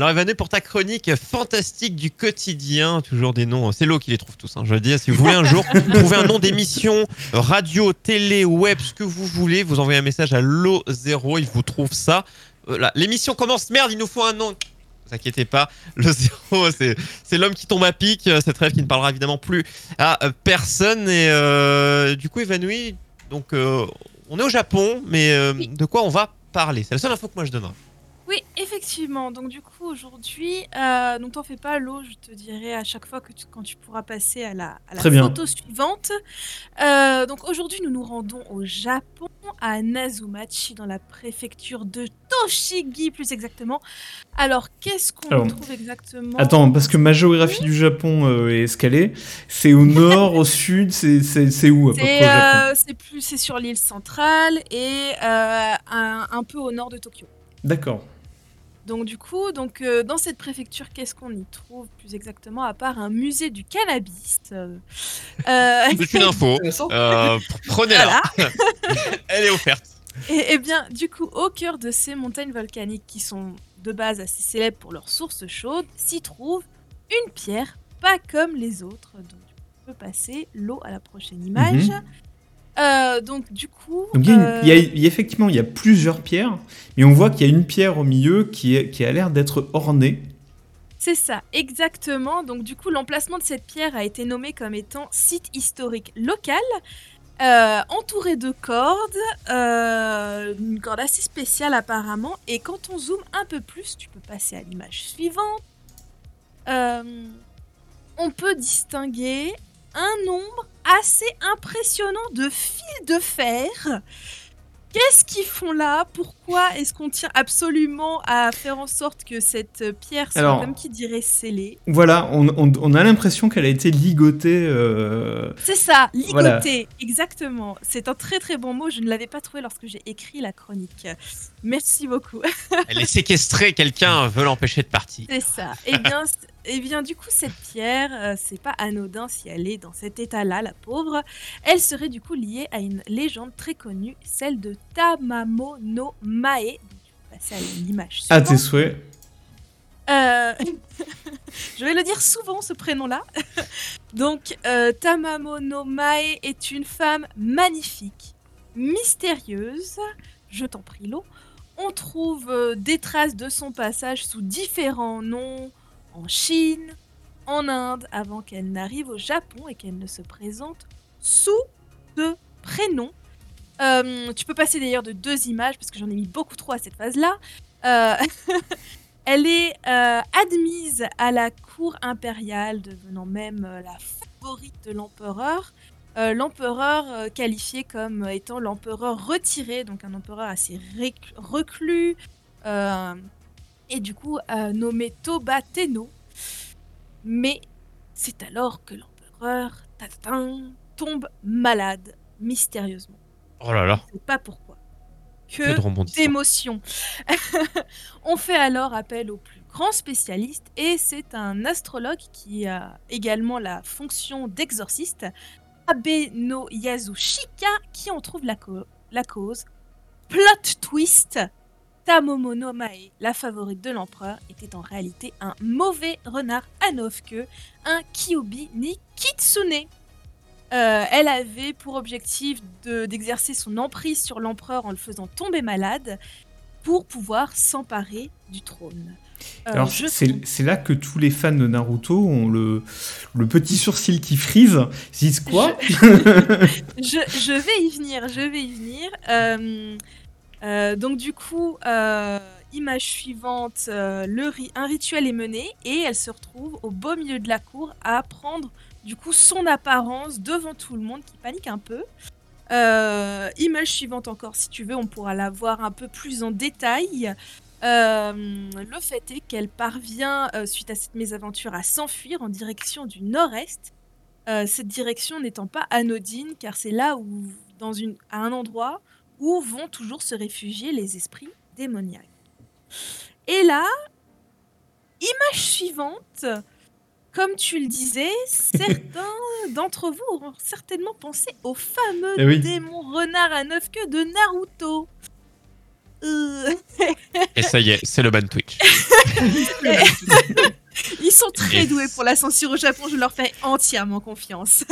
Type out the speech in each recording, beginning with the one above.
Alors Evané, pour ta chronique fantastique du quotidien, toujours des noms, c'est l'eau qui les trouve tous, hein, je veux dire, si vous voulez un jour trouver un nom d'émission, radio, télé, web, ce que vous voulez, vous envoyez un message à l'O0, il vous trouve ça. Euh, L'émission commence, merde, il nous faut un nom. Vous inquiétez pas, le zéro, c'est l'homme qui tombe à pic, euh, cette rêve qui ne parlera évidemment plus à euh, personne, et euh, du coup évanoui, donc euh, on est au Japon, mais euh, de quoi on va parler? C'est la seule info que moi je donnerai. Oui, effectivement. Donc du coup aujourd'hui, euh, donc t'en fais pas, l'eau, je te dirai à chaque fois que tu- quand tu pourras passer à la, à la Très bien. photo suivante. Euh, donc aujourd'hui, nous nous rendons au Japon, à Nazumachi, dans la préfecture de Toshigi, plus exactement. Alors qu'est-ce qu'on Alors, trouve exactement Attends, parce que ma géographie du Japon euh, est escalée. C'est au nord, au sud, c'est c'est- c'est où à peu près C'est au Japon euh, c'est plus, c'est sur l'île centrale et euh, un, un peu au nord de Tokyo. D'accord. Donc du coup, donc euh, dans cette préfecture, qu'est-ce qu'on y trouve plus exactement à part un musée du cannabis euh, euh, C'est une info, euh, prenez-la, voilà. elle est offerte. Et, et bien, du coup, au cœur de ces montagnes volcaniques qui sont de base assez célèbres pour leurs sources chaudes, s'y trouve une pierre pas comme les autres. Donc, tu peux passer l'eau à la prochaine image. Mhm. Euh, donc, du coup, Donc il y, a une- euh, il y a- il y a effectivement il y a plusieurs pierres, mais on voit qu'il y a une pierre au milieu qui, est, qui a l'air d'être ornée. C'est ça, exactement. Donc du coup, l'emplacement de cette pierre a été nommé comme étant site historique local, euh, entouré de cordes, euh, une corde assez spéciale apparemment. Et quand on zoome un peu plus, tu peux passer à l'image suivante. Euh, on peut distinguer un nombre assez impressionnant de fils de fer. Qu'est-ce qu'ils font là? Pourquoi est-ce qu'on tient absolument à faire en sorte que cette pierre soit, Alors- comme qui dirait, scellée? Voilà, on, on- on a l'impression qu'elle a été ligotée. euh, C'est ça, ligoté, Voilà. exactement. C'est un très très bon mot, je ne l'avais pas trouvé lorsque j'ai écrit la chronique. Merci beaucoup. Elle est séquestrée, quelqu'un veut l'empêcher de partir. C'est ça. Et bien, eh bien, du coup, cette pierre, euh, c'est pas anodin si elle est dans cet état-là, la pauvre. Elle serait du coup liée à une légende très connue, celle de Tamamo no Mae. Je vais passer à l'image à tes souhaits. Euh, je vais le dire souvent ce prénom-là. Donc, euh, Tamamo no Mae est une femme magnifique, mystérieuse. Je t'en prie, l'eau. On trouve euh, des traces de son passage sous différents noms en Chine, en Inde, avant qu'elle n'arrive au Japon et qu'elle ne se présente sous ce prénom. Euh, tu peux passer d'ailleurs de deux images parce que j'en ai mis beaucoup trop à cette phase-là. Euh, Elle est euh, admise à la cour impériale, devenant même la favorite de l'empereur. L'empereur qualifié comme étant l'empereur retiré, donc un empereur assez reclus, et du coup euh, nommé Toba Tenno. Mais c'est alors que l'empereur tatatin, tombe malade mystérieusement. Oh là là, Je sais pas pourquoi. que d'émotion. On fait alors appel au plus grand spécialiste et c'est un astrologue qui a également la fonction d'exorciste, Abe no Yasushika, qui en trouve la cause. Plot twist Tamomo no Mae, la favorite de l'empereur, était en réalité un mauvais renard à neuf queues, un Kyubi ni Kitsune. Euh, elle avait pour objectif de- d'exercer son emprise sur l'empereur en le faisant tomber malade pour pouvoir s'emparer du trône. Euh, Alors je- c'est là que tous les fans de Naruto ont le, le petit sourcil qui frise. Ils disent quoi? Je, je vais y venir, je vais y venir. Euh, euh, donc du coup, euh, image suivante, euh, un rituel est mené et elle se retrouve au beau milieu de la cour à prendre du coup son apparence devant tout le monde qui panique un peu. Image suivante encore, si tu veux, on pourra la voir un peu plus en détail. Le fait est qu'elle parvient, suite à cette mésaventure, à s'enfuir en direction du nord-est. Cette direction n'étant pas anodine, car c'est là où, dans une, à un endroit où vont toujours se réfugier les esprits démoniaques. Et là, image suivante, comme tu le disais, certains d'entre vous auront certainement pensé au fameux Eh oui. démon renard à neuf queues de Naruto. Euh, Et ça y est, c'est le ban Twitch. Ils sont très doués pour la censure au Japon, je leur fais entièrement confiance.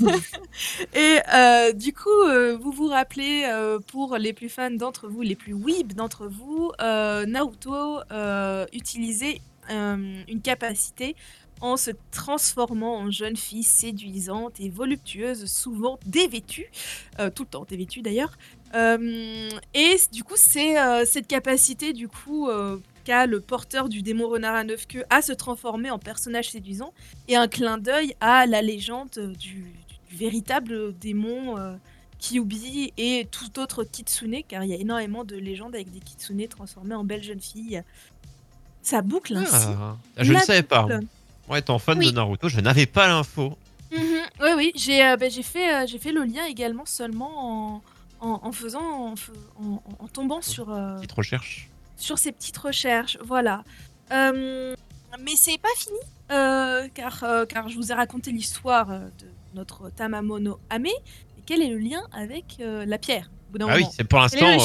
Et euh, du coup, euh, vous vous rappelez, euh, pour les plus fans d'entre vous, les plus weeb d'entre vous, Naruto utilisait une capacité en se transformant en jeune fille séduisante et voluptueuse, souvent dévêtue, euh, tout le temps dévêtue d'ailleurs. Euh, et du coup, c'est euh, cette capacité du coup le porteur du démon renard à neuf queues à se transformer en personnage séduisant et un clin d'œil à la légende du, du véritable démon euh, Kyubi et tout autre kitsune, car il y a énormément de légendes avec des kitsune transformées en belles jeunes filles. Ça boucle ainsi. Ah, je ne savais pas. Moi, étant fan Oui. de Naruto, je n'avais pas l'info. Mhm. Oui, oui, j'ai euh, bah, j'ai fait, euh, j'ai fait le lien également seulement en, en, en faisant, en tombant sur, euh, Petite recherche. Sur ces petites recherches. Voilà. Euh, mais c'est pas fini, euh, car, euh, car je vous ai raconté l'histoire de notre Tamamono Ame. Et quel est le lien avec la pierre Ah oui, c'est pour l'instant.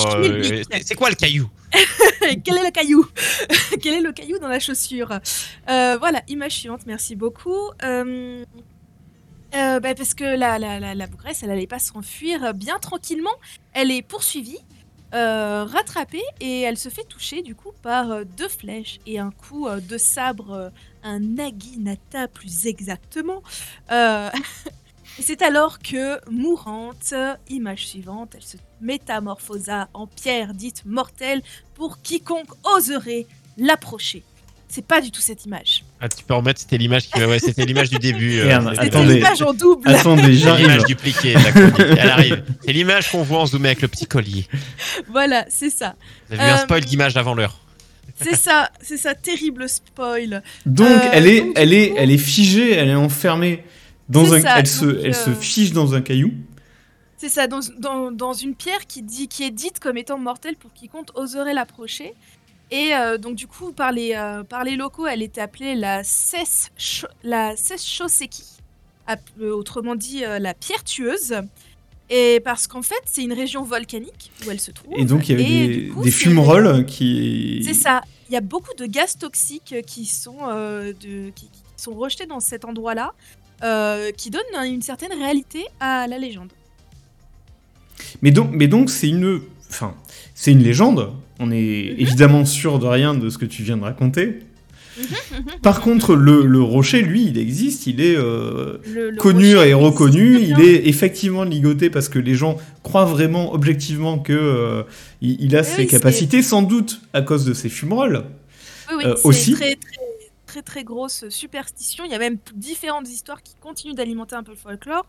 C'est- quoi le caillou? Quel est le caillou? Quel est le caillou dans la chaussure? Voilà, image suivante, merci beaucoup. Bah, parce que la, la, la, la bougresse, elle allait pas s'enfuir bien tranquillement. Elle est poursuivie, euh, rattrapée, et elle se fait toucher du coup par euh, deux flèches et un coup euh, de sabre, un naginata plus exactement. C'est alors que, mourante, image suivante, elle se métamorphosa en pierre dite mortelle pour quiconque oserait l'approcher. C'est pas du tout cette image. Ah, tu peux remettre, c'était l'image qui... ouais, c'était l'image du début. euh, Merde, c'était- l'image en double. Attendez, j'arrive. l'image dupliquée de la chronique. Elle arrive. C'est l'image qu'on voit en zoomé avec le petit collier. Voilà, c'est ça. Vous avez un Euh, spoil d'image avant l'heure. C'est ça, c'est ça, terrible spoil. Donc, Euh, elle, est, donc, elle, est, coup- elle est figée, elle est enfermée dans un. ça, elle, se, donc, elle se euh, fige dans un caillou. C'est ça, dans, dans, dans une pierre qui, dit, qui est dite comme étant mortelle pour quiconque oserait l'approcher. Et euh, donc, du coup, par les, euh, par les locaux, elle était appelée la Ses la euh, autrement dit euh, la pierre tueuse. Et parce qu'en fait, c'est une région volcanique où elle se trouve. Et donc, il y avait Et des, coup, fumerolles qui. C'est ça. Il y a beaucoup de gaz toxiques qui sont, de, qui, qui sont rejetés dans cet endroit-là, qui donnent une certaine réalité à la légende. Mais donc, mais donc c'est une, enfin, c'est une légende. On est évidemment sûr de rien de ce que tu viens de raconter. Par contre, le, le rocher, lui, il existe, il est euh, Le- le connu et reconnu. Il est effectivement ligoté parce que les gens croient vraiment, objectivement, que euh, il, il a Oui, ses oui, capacités, sans doute à cause de ses fumerolles. Oui, oui, euh, c'est aussi. Très, très, très, très grosse superstition. Il y a même différentes histoires qui continuent d'alimenter un peu le folklore.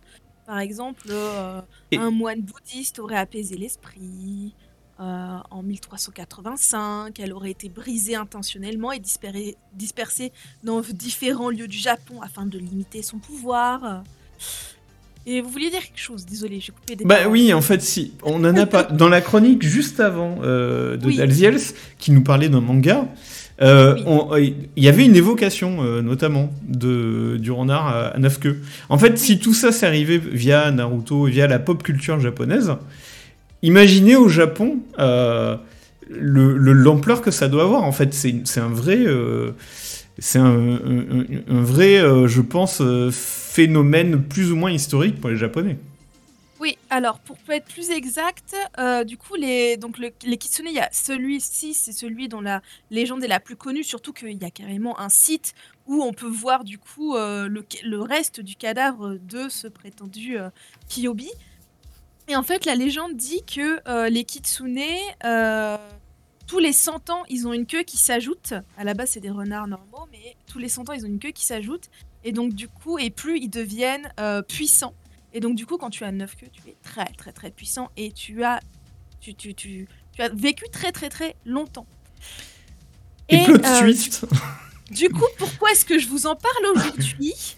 Par exemple, euh, Et- un moine bouddhiste aurait apaisé l'esprit. Euh, en 1385, elle aurait été brisée intentionnellement et dispersée dans différents lieux du Japon afin de limiter son pouvoir. Et vous vouliez dire quelque chose? Désolée, j'ai coupé des Bah paroles. oui, en fait, si. On en a pas. Dans la chronique juste avant euh, de Oui. Dalziels, qui nous parlait d'un manga, euh, Oui. il y avait une évocation, euh, notamment, de, du renard à, à neuf queues. En fait, si tout ça s'est arrivé via Naruto, via la pop culture japonaise, imaginez au Japon euh, le- le- l'ampleur que ça doit avoir. En fait, c'est un vrai. euh, c'est un, vrai, euh, je pense, euh, phénomène plus ou moins historique pour les Japonais. Oui, alors pour être plus exact, euh, du coup, les, donc le- les kitsune, il y a celui-ci, c'est celui dont la légende est la plus connue, surtout qu'il y a carrément un site où on peut voir du coup euh, le, reste du cadavre de ce prétendu euh, Kiyobi. Et en fait, la légende dit que euh, les kitsune, euh, tous les 100 ans, ils ont une queue qui s'ajoute. À la base, c'est des renards normaux, mais tous les 100 ans, ils ont une queue qui s'ajoute. Et donc, du coup, et plus ils deviennent euh, puissants. Et donc, du coup, quand tu as 9 queues, tu es très, très, très puissant et tu as, tu, tu, tu, tu as vécu très, très, très longtemps. Et, plot twist. Du coup, pourquoi est-ce que je vous en parle aujourd'hui?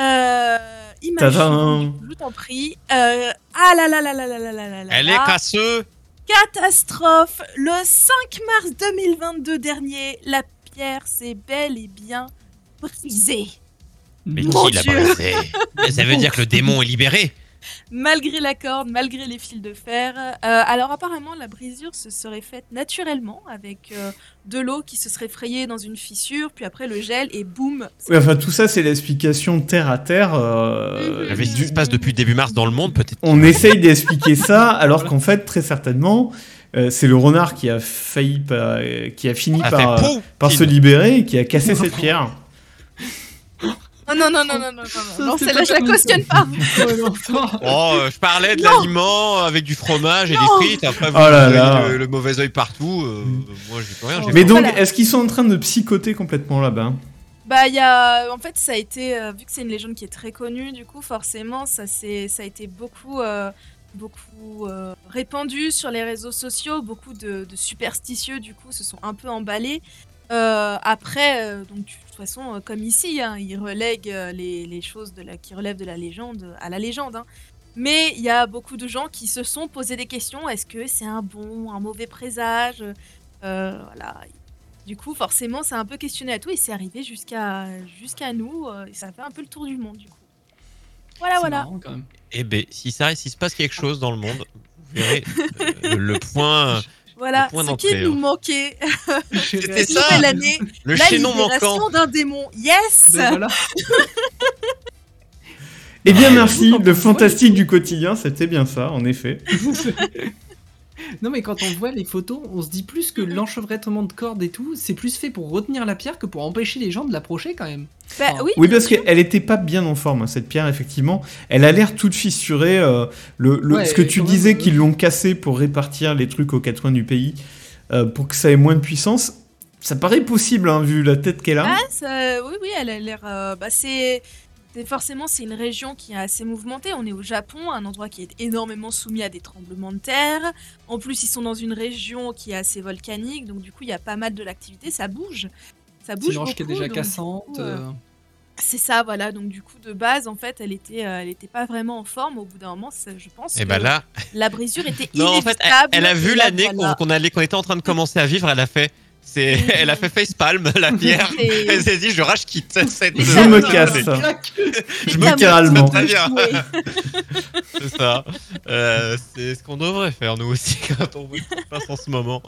Euh, Imagine, je t'en prie. Euh, ah là là là là là là là là là Elle est là. casseux. Catastrophe Le 5 mars 2022 dernier, la pierre s'est bel et bien brisée. Mais Mon qui l'a Dieu. brisé Mais Ça veut dire que le démon est libéré. Malgré la corde, malgré les fils de fer. Euh, alors apparemment, la brisure se serait faite naturellement avec euh, de l'eau qui se serait frayée dans une fissure, puis après le gel et boum. Ouais, enfin, tout ça, c'est l'explication terre à terre. euh, du- se passe depuis début mars dans le monde, peut-être. On essaye d'expliquer ça, alors qu'en fait, très certainement, euh, c'est le renard qui a failli, par- qui a fini a par, par se libérer et qui a cassé cette pierre. Oh non, non, non, non, non, non, non, celle-là, je la cautionne pas. Oh, euh, je parlais de l'aliment avec du fromage et Non. des frites. Après, vous Oh là là. Le, le mauvais œil partout. euh, moi, j'y peux rien. j'ai Mais donc, Voilà. est-ce qu'ils sont en train de psychoter complètement là-bas? Bah, il y a. En fait, ça a été. euh, vu que c'est une légende qui est très connue, du coup, forcément, ça, s'est- ça a été beaucoup. euh, beaucoup euh, répandu sur les réseaux sociaux. Beaucoup de, de superstitieux, du coup, se sont un peu emballés. Euh, après, euh, donc, de toute façon, euh, comme ici, hein, ils relèguent euh, les, les choses de la, qui relèvent de la légende à la légende. hein. Mais il y a beaucoup de gens qui se sont posé des questions. Est-ce que c'est un bon, un mauvais présage? Euh, Voilà. Du coup, forcément, a un peu questionné à tout et c'est arrivé jusqu'à jusqu'à nous. euh, et ça a fait un peu le tour du monde, du coup. Voilà, C'est voilà. marrant, quand même. Eh ben, si ça, s'il se passe quelque chose dans le monde, vous verrez euh, le point, Voilà ce qui nous hein. manquait. C'était Cette ça. nouvelle année, le la chaînon libération manquant. d'un démon. Yes Ben voilà. Eh bien, Ah, merci. Le fantastique du quotidien, c'était bien ça, en effet. Non mais quand on voit les photos, on se dit plus que l'enchevêtrement de cordes et tout, c'est plus fait pour retenir la pierre que pour empêcher les gens de l'approcher quand même. Bah Enfin, oui, Oui, parce qu'elle était pas bien en forme, hein, cette pierre, effectivement. Elle a l'air toute fissurée. euh, le, le- Ouais, ce que tu disais euh. qu'ils l'ont cassée pour répartir les trucs aux quatre coins du pays, euh, pour que ça ait moins de puissance, ça paraît possible, hein, vu la tête qu'elle a. Ah, ça- oui, oui, elle a l'air. euh, bah, c'est. C'est- Forcément, c'est une région qui est assez mouvementée. On est au Japon, un endroit qui est énormément soumis à des tremblements de terre. En plus, ils sont dans une région qui est assez volcanique, donc du coup, il y a pas mal de l'activité. Ça bouge. Ça C'est bouge une roche qui est déjà cassante. euh, euh, C'est ça, voilà. Donc du coup, de base, en fait, elle était, euh, elle était pas vraiment en forme. Au bout d'un moment, ça- je pense Et que ben là, la brisure était non, en fait, elle, inévitable. elle a vu Et l'année voilà. qu'on allait, qu'on était en train de commencer à vivre. Elle a fait, c'est, elle a fait facepalm, la pierre. C'est- Elle s'est dit, je rage quitte cette. Je me casse. Je me littéralement. Très bien. C'est ça. Euh, c'est ce qu'on devrait faire nous aussi quand on voit ce qui se passe en ce moment.